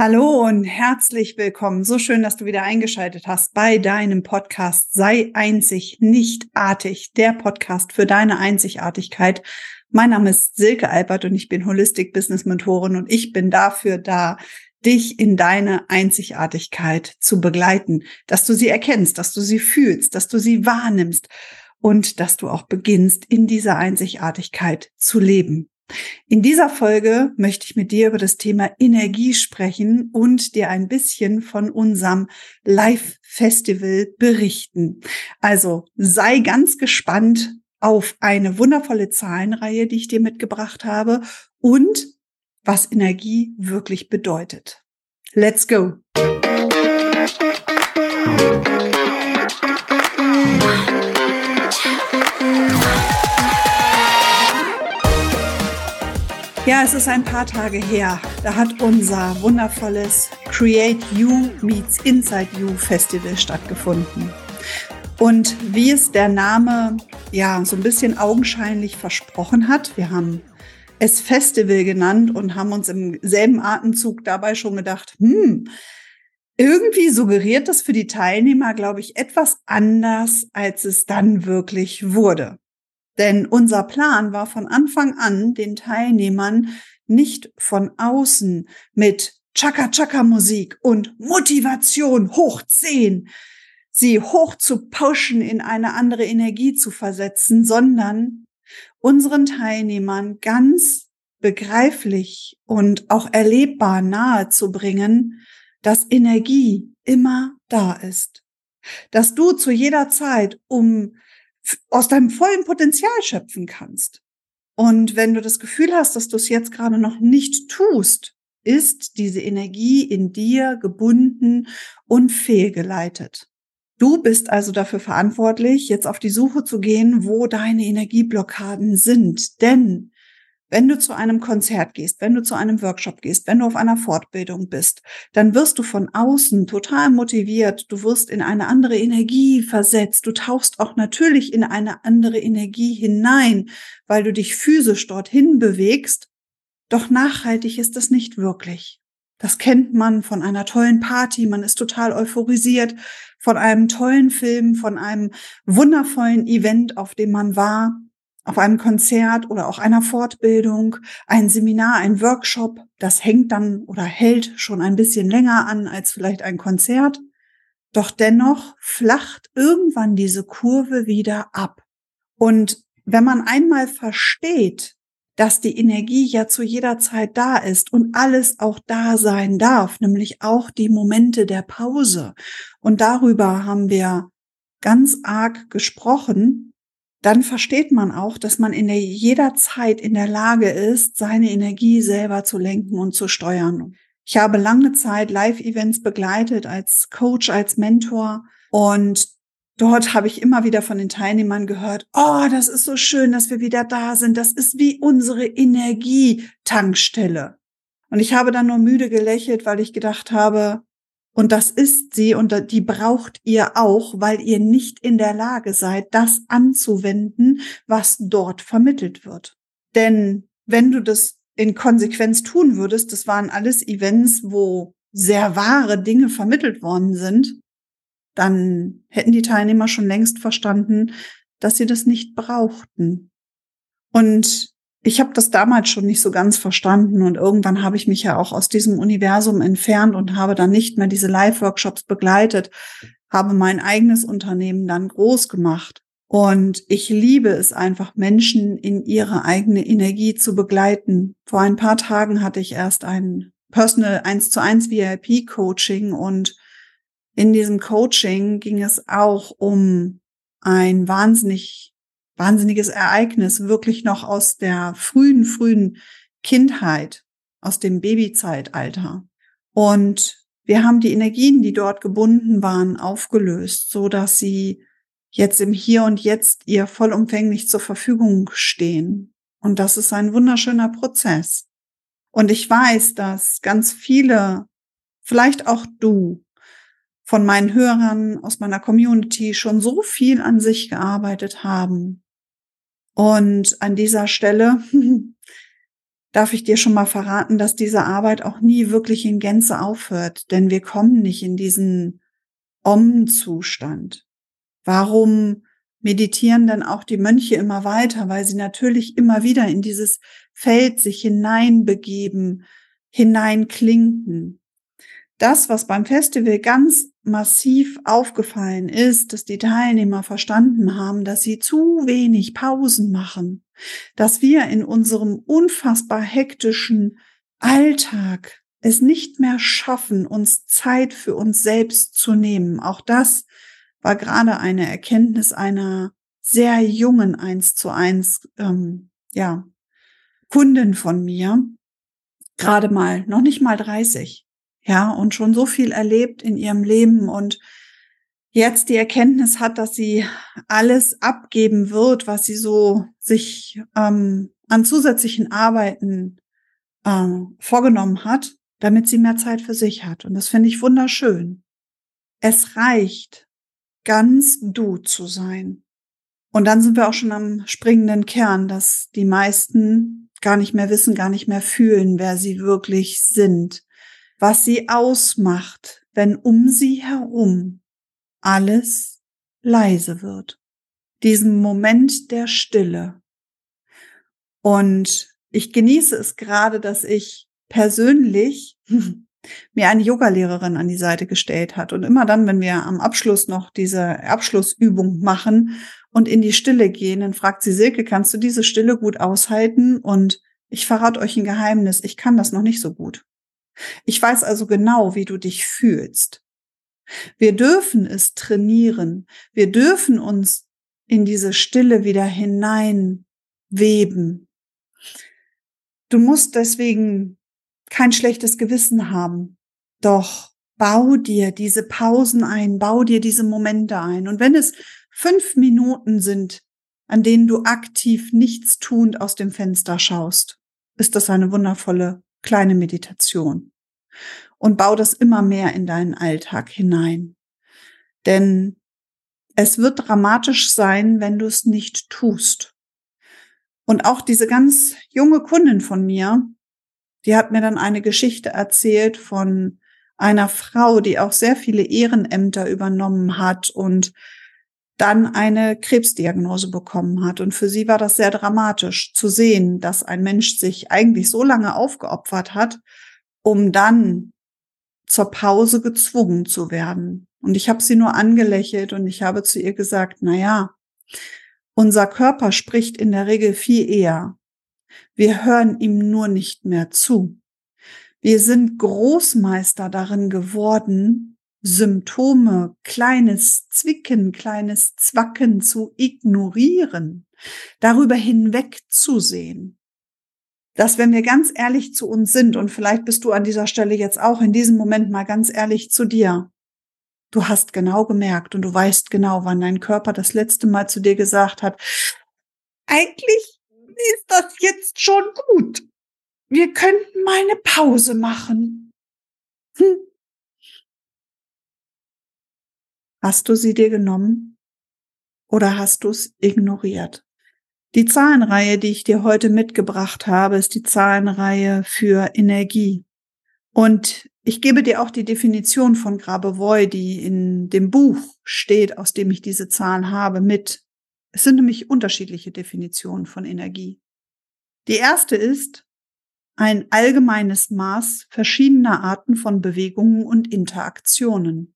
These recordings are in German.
Hallo und herzlich willkommen. So schön, dass du wieder eingeschaltet hast bei deinem Podcast Sei einzig, nicht artig, der Podcast für deine Einzigartigkeit. Mein Name ist Silke Albert und ich bin Holistic Business Mentorin und ich bin dafür da, dich in deine Einzigartigkeit zu begleiten, dass du sie erkennst, dass du sie fühlst, dass du sie wahrnimmst und dass du auch beginnst, in dieser Einzigartigkeit zu leben. In dieser Folge möchte ich mit dir über das Thema Energie sprechen und dir ein bisschen von unserem Live-Festival berichten. Also sei ganz gespannt auf eine wundervolle Zahlenreihe, die ich dir mitgebracht habe und was Energie wirklich bedeutet. Let's go! Ja, es ist ein paar Tage her. Da hat unser wundervolles Create You Meets Inside You Festival stattgefunden. Und wie es der Name ja so ein bisschen augenscheinlich versprochen hat, wir haben es Festival genannt und haben uns im selben Atemzug dabei schon gedacht, hm, irgendwie suggeriert das für die Teilnehmer, glaube ich, etwas anders, als es dann wirklich wurde. Denn unser Plan war von Anfang an, den Teilnehmern nicht von außen mit Chaka-Chaka-Musik und Motivation hoch zehn, sie hoch zu pushen, in eine andere Energie zu versetzen, sondern unseren Teilnehmern ganz begreiflich und auch erlebbar nahe zu bringen, dass Energie immer da ist. Dass du zu jeder Zeit, um aus deinem vollen Potenzial schöpfen kannst. Und wenn du das Gefühl hast, dass du es jetzt gerade noch nicht tust, ist diese Energie in dir gebunden und fehlgeleitet. Du bist also dafür verantwortlich, jetzt auf die Suche zu gehen, wo deine Energieblockaden sind. Denn wenn du zu einem Konzert gehst, wenn du zu einem Workshop gehst, wenn du auf einer Fortbildung bist, dann wirst du von außen total motiviert, du wirst in eine andere Energie versetzt, du tauchst auch natürlich in eine andere Energie hinein, weil du dich physisch dorthin bewegst, doch nachhaltig ist das nicht wirklich. Das kennt man von einer tollen Party, man ist total euphorisiert, von einem tollen Film, von einem wundervollen Event, auf dem man war auf einem Konzert oder auch einer Fortbildung, ein Seminar, ein Workshop, das hängt dann oder hält schon ein bisschen länger an als vielleicht ein Konzert. Doch dennoch flacht irgendwann diese Kurve wieder ab. Und wenn man einmal versteht, dass die Energie ja zu jeder Zeit da ist und alles auch da sein darf, nämlich auch die Momente der Pause. Und darüber haben wir ganz arg gesprochen, dann versteht man auch, dass man in der, jeder Zeit in der Lage ist, seine Energie selber zu lenken und zu steuern. Ich habe lange Zeit Live-Events begleitet als Coach, als Mentor und dort habe ich immer wieder von den Teilnehmern gehört, oh, das ist so schön, dass wir wieder da sind. Das ist wie unsere Energietankstelle. Und ich habe dann nur müde gelächelt, weil ich gedacht habe, und das ist sie und die braucht ihr auch, weil ihr nicht in der Lage seid, das anzuwenden, was dort vermittelt wird. Denn wenn du das in Konsequenz tun würdest, das waren alles Events, wo sehr wahre Dinge vermittelt worden sind, dann hätten die Teilnehmer schon längst verstanden, dass sie das nicht brauchten. Und ich habe das damals schon nicht so ganz verstanden und irgendwann habe ich mich ja auch aus diesem Universum entfernt und habe dann nicht mehr diese Live-Workshops begleitet, habe mein eigenes Unternehmen dann groß gemacht. Und ich liebe es einfach, Menschen in ihre eigene Energie zu begleiten. Vor ein paar Tagen hatte ich erst ein Personal 1 zu 1 VIP Coaching und in diesem Coaching ging es auch um ein wahnsinnig wahnsinniges Ereignis, wirklich noch aus der frühen, frühen Kindheit, aus dem Babyzeitalter. Und wir haben die Energien, die dort gebunden waren, aufgelöst, so dass sie jetzt im Hier und Jetzt ihr vollumfänglich zur Verfügung stehen. Und das ist ein wunderschöner Prozess. Und ich weiß, dass ganz viele, vielleicht auch du, von meinen Hörern aus meiner Community schon so viel an sich gearbeitet haben, und an dieser Stelle darf ich dir schon mal verraten, dass diese Arbeit auch nie wirklich in Gänze aufhört, denn wir kommen nicht in diesen Om-Zustand. Warum meditieren denn auch die Mönche immer weiter? Weil sie natürlich immer wieder in dieses Feld sich hineinbegeben, hineinklinken. Das, was beim Festival ganz massiv aufgefallen ist, dass die Teilnehmer verstanden haben, dass sie zu wenig Pausen machen, dass wir in unserem unfassbar hektischen Alltag es nicht mehr schaffen, uns Zeit für uns selbst zu nehmen. Auch das war gerade eine Erkenntnis einer sehr jungen eins zu eins, ähm, ja, Kundin von mir, gerade mal, noch nicht mal 30, ja, und schon so viel erlebt in ihrem Leben und jetzt die Erkenntnis hat, dass sie alles abgeben wird, was sie so sich ähm, an zusätzlichen Arbeiten äh, vorgenommen hat, damit sie mehr Zeit für sich hat. Und das finde ich wunderschön. Es reicht, ganz du zu sein. Und dann sind wir auch schon am springenden Kern, dass die meisten gar nicht mehr wissen, gar nicht mehr fühlen, wer sie wirklich sind, was sie ausmacht, wenn um sie herum alles leise wird. Diesen Moment der Stille. Und ich genieße es gerade, dass ich persönlich mir eine Yogalehrerin an die Seite gestellt hat. Und immer dann, wenn wir am Abschluss noch diese Abschlussübung machen und in die Stille gehen, dann fragt sie Silke, kannst du diese Stille gut aushalten? Und ich verrate euch ein Geheimnis, ich kann das noch nicht so gut. Ich weiß also genau, wie du dich fühlst. Wir dürfen es trainieren. Wir dürfen uns in diese Stille wieder hineinweben. Du musst deswegen kein schlechtes Gewissen haben. Doch bau dir diese Pausen ein, bau dir diese Momente ein. Und wenn es fünf Minuten sind, an denen du aktiv nichts tuend aus dem Fenster schaust, ist das eine wundervolle kleine Meditation. Und bau das immer mehr in deinen Alltag hinein. Denn es wird dramatisch sein, wenn du es nicht tust. Und auch diese ganz junge Kundin von mir, die hat mir dann eine Geschichte erzählt von einer Frau, die auch sehr viele Ehrenämter übernommen hat und dann eine Krebsdiagnose bekommen hat. Und für sie war das sehr dramatisch zu sehen, dass ein Mensch sich eigentlich so lange aufgeopfert hat, um dann zur Pause gezwungen zu werden. Und ich habe sie nur angelächelt und ich habe zu ihr gesagt, na ja, unser Körper spricht in der Regel viel eher wir hören ihm nur nicht mehr zu. Wir sind Großmeister darin geworden, Symptome, kleines Zwicken, kleines Zwacken zu ignorieren, darüber hinwegzusehen. Dass wenn wir ganz ehrlich zu uns sind, und vielleicht bist du an dieser Stelle jetzt auch in diesem Moment mal ganz ehrlich zu dir, du hast genau gemerkt und du weißt genau, wann dein Körper das letzte Mal zu dir gesagt hat, eigentlich ist das jetzt schon gut. Wir könnten mal eine Pause machen. Hm. Hast du sie dir genommen oder hast du es ignoriert? Die Zahlenreihe, die ich dir heute mitgebracht habe, ist die Zahlenreihe für Energie. Und ich gebe dir auch die Definition von Grabovoi, die in dem Buch steht, aus dem ich diese Zahlen habe, mit. Es sind nämlich unterschiedliche Definitionen von Energie. Die erste ist ein allgemeines Maß verschiedener Arten von Bewegungen und Interaktionen.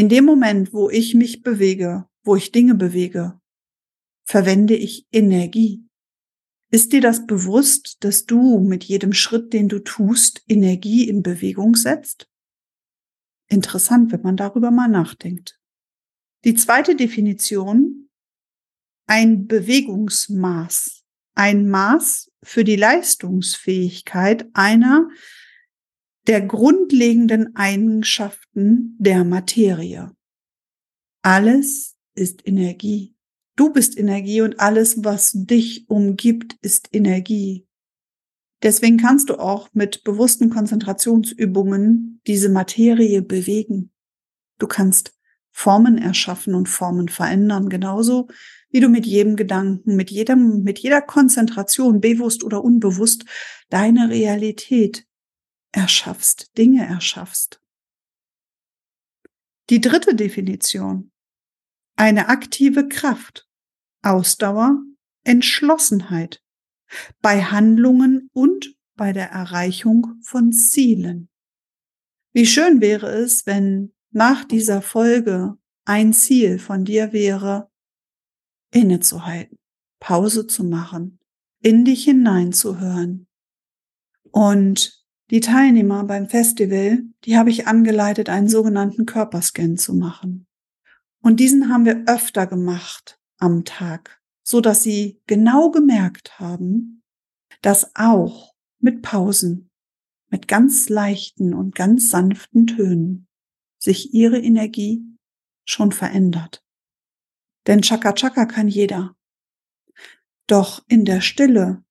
In dem Moment, wo ich mich bewege, wo ich Dinge bewege, verwende ich Energie. Ist dir das bewusst, dass du mit jedem Schritt, den du tust, Energie in Bewegung setzt? Interessant, wenn man darüber mal nachdenkt. Die zweite Definition ein Bewegungsmaß, ein Maß für die Leistungsfähigkeit einer der grundlegenden Eigenschaften der Materie. Alles ist Energie. Du bist Energie und alles, was dich umgibt, ist Energie. Deswegen kannst du auch mit bewussten Konzentrationsübungen diese Materie bewegen. Du kannst Formen erschaffen und Formen verändern, genauso wie du mit jedem Gedanken, mit jedem, mit jeder Konzentration, bewusst oder unbewusst, deine Realität erschaffst, Dinge erschaffst. Die dritte Definition. Eine aktive Kraft, Ausdauer, Entschlossenheit bei Handlungen und bei der Erreichung von Zielen. Wie schön wäre es, wenn nach dieser Folge ein Ziel von dir wäre, innezuhalten, Pause zu machen, in dich hineinzuhören. Und die Teilnehmer beim Festival, die habe ich angeleitet, einen sogenannten Körperscan zu machen. Und diesen haben wir öfter gemacht am Tag, so dass sie genau gemerkt haben, dass auch mit Pausen, mit ganz leichten und ganz sanften Tönen sich ihre Energie schon verändert. Denn Chaka Chaka kann jeder. Doch in der Stille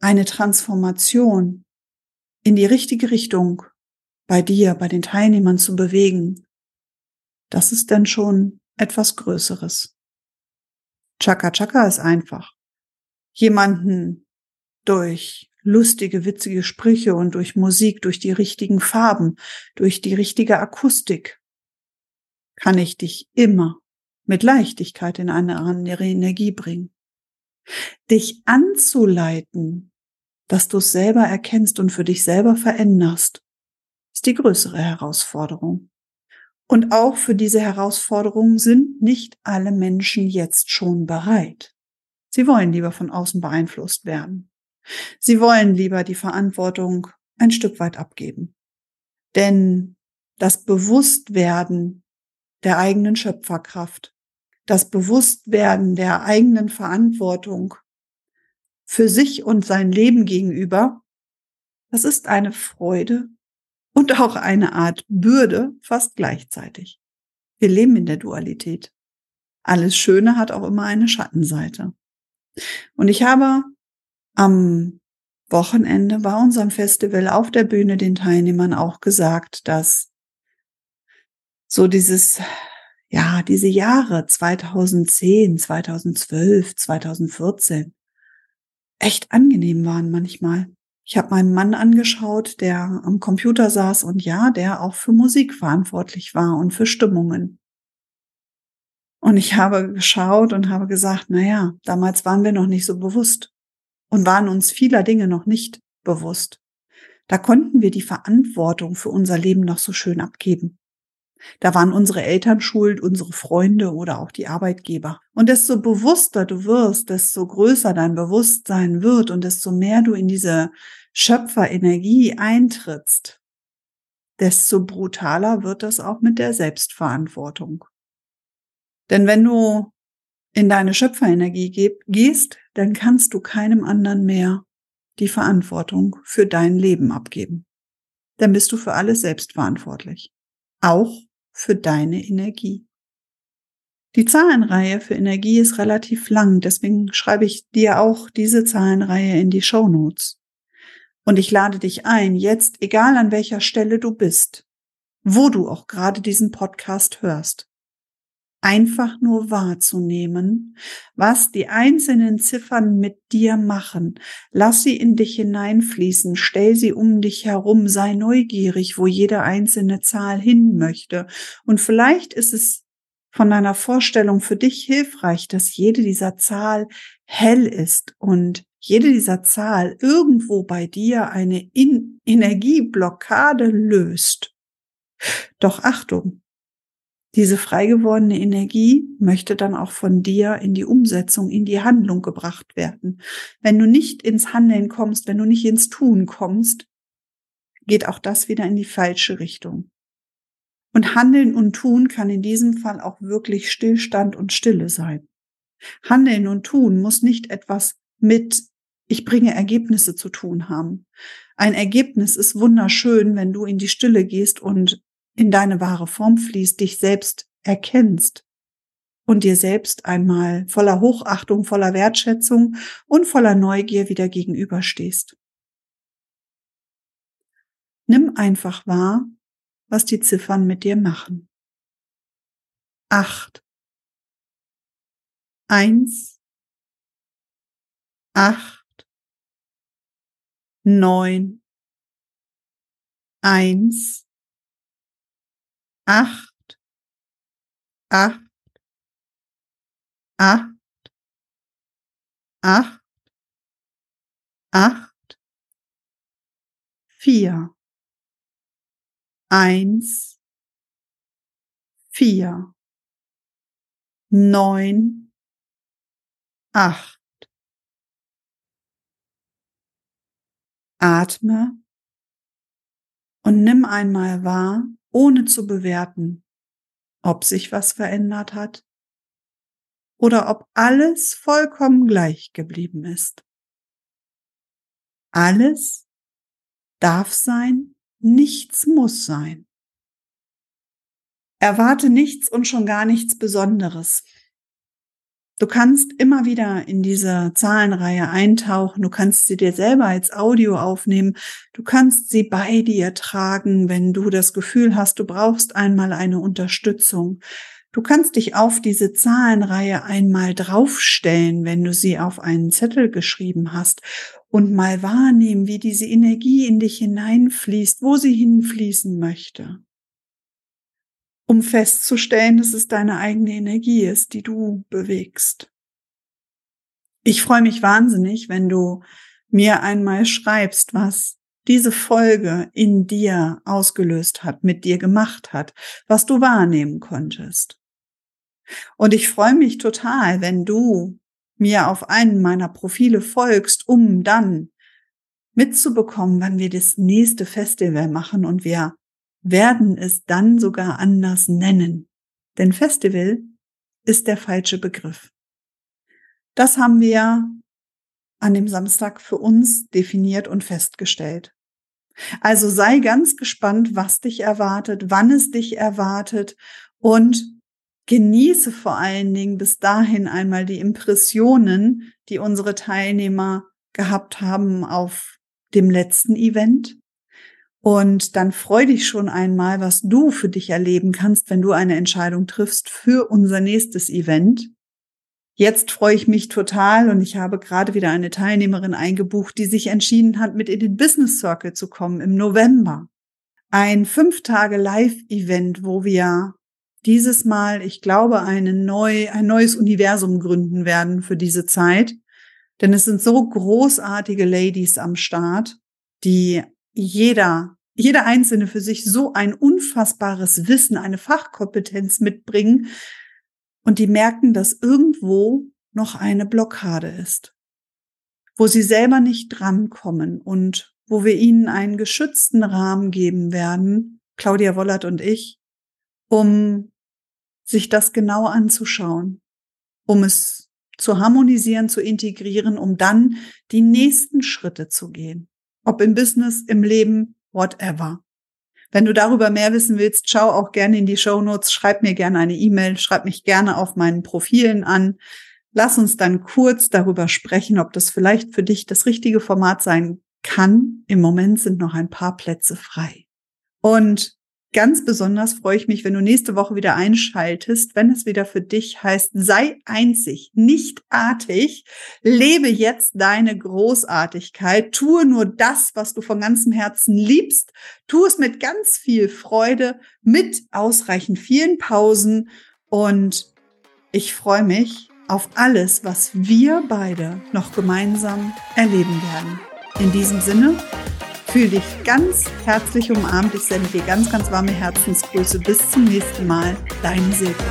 eine Transformation in die richtige Richtung bei dir, bei den Teilnehmern zu bewegen, das ist dann schon etwas Größeres. Chaka Chaka ist einfach. Jemanden durch lustige, witzige Sprüche und durch Musik, durch die richtigen Farben, durch die richtige Akustik kann ich dich immer mit Leichtigkeit in eine andere Energie bringen. Dich anzuleiten, dass du es selber erkennst und für dich selber veränderst, ist die größere Herausforderung. Und auch für diese Herausforderung sind nicht alle Menschen jetzt schon bereit. Sie wollen lieber von außen beeinflusst werden. Sie wollen lieber die Verantwortung ein Stück weit abgeben. Denn das Bewusstwerden der eigenen Schöpferkraft, das Bewusstwerden der eigenen Verantwortung für sich und sein Leben gegenüber, das ist eine Freude und auch eine Art Bürde fast gleichzeitig. Wir leben in der Dualität. Alles Schöne hat auch immer eine Schattenseite. Und ich habe am Wochenende bei unserem Festival auf der Bühne den Teilnehmern auch gesagt, dass so dieses, ja, diese Jahre 2010, 2012, 2014 echt angenehm waren manchmal. Ich habe meinen Mann angeschaut, der am Computer saß und ja, der auch für Musik verantwortlich war und für Stimmungen. Und ich habe geschaut und habe gesagt, na ja, damals waren wir noch nicht so bewusst und waren uns vieler Dinge noch nicht bewusst. Da konnten wir die Verantwortung für unser Leben noch so schön abgeben. Da waren unsere Eltern schuld, unsere Freunde oder auch die Arbeitgeber. Und desto bewusster du wirst, desto größer dein Bewusstsein wird und desto mehr du in diese Schöpferenergie eintrittst, desto brutaler wird das auch mit der Selbstverantwortung. Denn wenn du in deine Schöpferenergie gehst, dann kannst du keinem anderen mehr die Verantwortung für dein Leben abgeben. Dann bist du für alles selbst verantwortlich. Auch für deine Energie. Die Zahlenreihe für Energie ist relativ lang, deswegen schreibe ich dir auch diese Zahlenreihe in die Show Notes. Und ich lade dich ein, jetzt, egal an welcher Stelle du bist, wo du auch gerade diesen Podcast hörst, einfach nur wahrzunehmen, was die einzelnen Ziffern mit dir machen. Lass sie in dich hineinfließen, stell sie um dich herum, sei neugierig, wo jede einzelne Zahl hin möchte. Und vielleicht ist es von deiner Vorstellung für dich hilfreich, dass jede dieser Zahl hell ist und jede dieser Zahl irgendwo bei dir eine in Energieblockade löst. Doch Achtung, diese frei gewordene Energie möchte dann auch von dir in die Umsetzung, in die Handlung gebracht werden. Wenn du nicht ins Handeln kommst, wenn du nicht ins Tun kommst, geht auch das wieder in die falsche Richtung. Und Handeln und Tun kann in diesem Fall auch wirklich Stillstand und Stille sein. Handeln und Tun muss nicht etwas mit ich bringe Ergebnisse zu tun haben. Ein Ergebnis ist wunderschön, wenn du in die Stille gehst und in deine wahre Form fließt, dich selbst erkennst und dir selbst einmal voller Hochachtung, voller Wertschätzung und voller Neugier wieder gegenüberstehst. Nimm einfach wahr, was die Ziffern mit dir machen. Acht. eins, acht, neun, eins, acht, acht, acht, acht, acht, vier, eins, vier, neun, acht. Atme und nimm einmal wahr, ohne zu bewerten, ob sich was verändert hat oder ob alles vollkommen gleich geblieben ist. Alles darf sein, nichts muss sein. Erwarte nichts und schon gar nichts Besonderes. Du kannst immer wieder in diese Zahlenreihe eintauchen. Du kannst sie dir selber als Audio aufnehmen. Du kannst sie bei dir tragen, wenn du das Gefühl hast, du brauchst einmal eine Unterstützung. Du kannst dich auf diese Zahlenreihe einmal draufstellen, wenn du sie auf einen Zettel geschrieben hast und mal wahrnehmen, wie diese Energie in dich hineinfließt, wo sie hinfließen möchte. Um festzustellen, dass es deine eigene Energie ist, die du bewegst. Ich freue mich wahnsinnig, wenn du mir einmal schreibst, was diese Folge in dir ausgelöst hat, mit dir gemacht hat, was du wahrnehmen konntest. Und ich freue mich total, wenn du mir auf einen meiner Profile folgst, um dann mitzubekommen, wann wir das nächste Festival machen und wir werden es dann sogar anders nennen. Denn Festival ist der falsche Begriff. Das haben wir an dem Samstag für uns definiert und festgestellt. Also sei ganz gespannt, was dich erwartet, wann es dich erwartet und genieße vor allen Dingen bis dahin einmal die Impressionen, die unsere Teilnehmer gehabt haben auf dem letzten Event. Und dann freu dich schon einmal, was du für dich erleben kannst, wenn du eine Entscheidung triffst für unser nächstes Event. Jetzt freue ich mich total und ich habe gerade wieder eine Teilnehmerin eingebucht, die sich entschieden hat, mit in den Business Circle zu kommen im November. Ein fünf Tage Live-Event, wo wir dieses Mal, ich glaube, eine neu, ein neues Universum gründen werden für diese Zeit. Denn es sind so großartige Ladies am Start, die jeder, jeder einzelne für sich so ein unfassbares Wissen, eine Fachkompetenz mitbringen und die merken, dass irgendwo noch eine Blockade ist, wo sie selber nicht drankommen und wo wir ihnen einen geschützten Rahmen geben werden, Claudia Wollert und ich, um sich das genau anzuschauen, um es zu harmonisieren, zu integrieren, um dann die nächsten Schritte zu gehen. Ob im Business, im Leben, whatever. Wenn du darüber mehr wissen willst, schau auch gerne in die Show Notes, schreib mir gerne eine E-Mail, schreib mich gerne auf meinen Profilen an. Lass uns dann kurz darüber sprechen, ob das vielleicht für dich das richtige Format sein kann. Im Moment sind noch ein paar Plätze frei. Und Ganz besonders freue ich mich, wenn du nächste Woche wieder einschaltest, wenn es wieder für dich heißt, sei einzig, nicht artig, lebe jetzt deine Großartigkeit, tue nur das, was du von ganzem Herzen liebst, tu es mit ganz viel Freude, mit ausreichend vielen Pausen und ich freue mich auf alles, was wir beide noch gemeinsam erleben werden. In diesem Sinne, Fühl dich ganz herzlich umarmt. Ich sende dir ganz, ganz warme Herzensgrüße. Bis zum nächsten Mal. Deine Silke.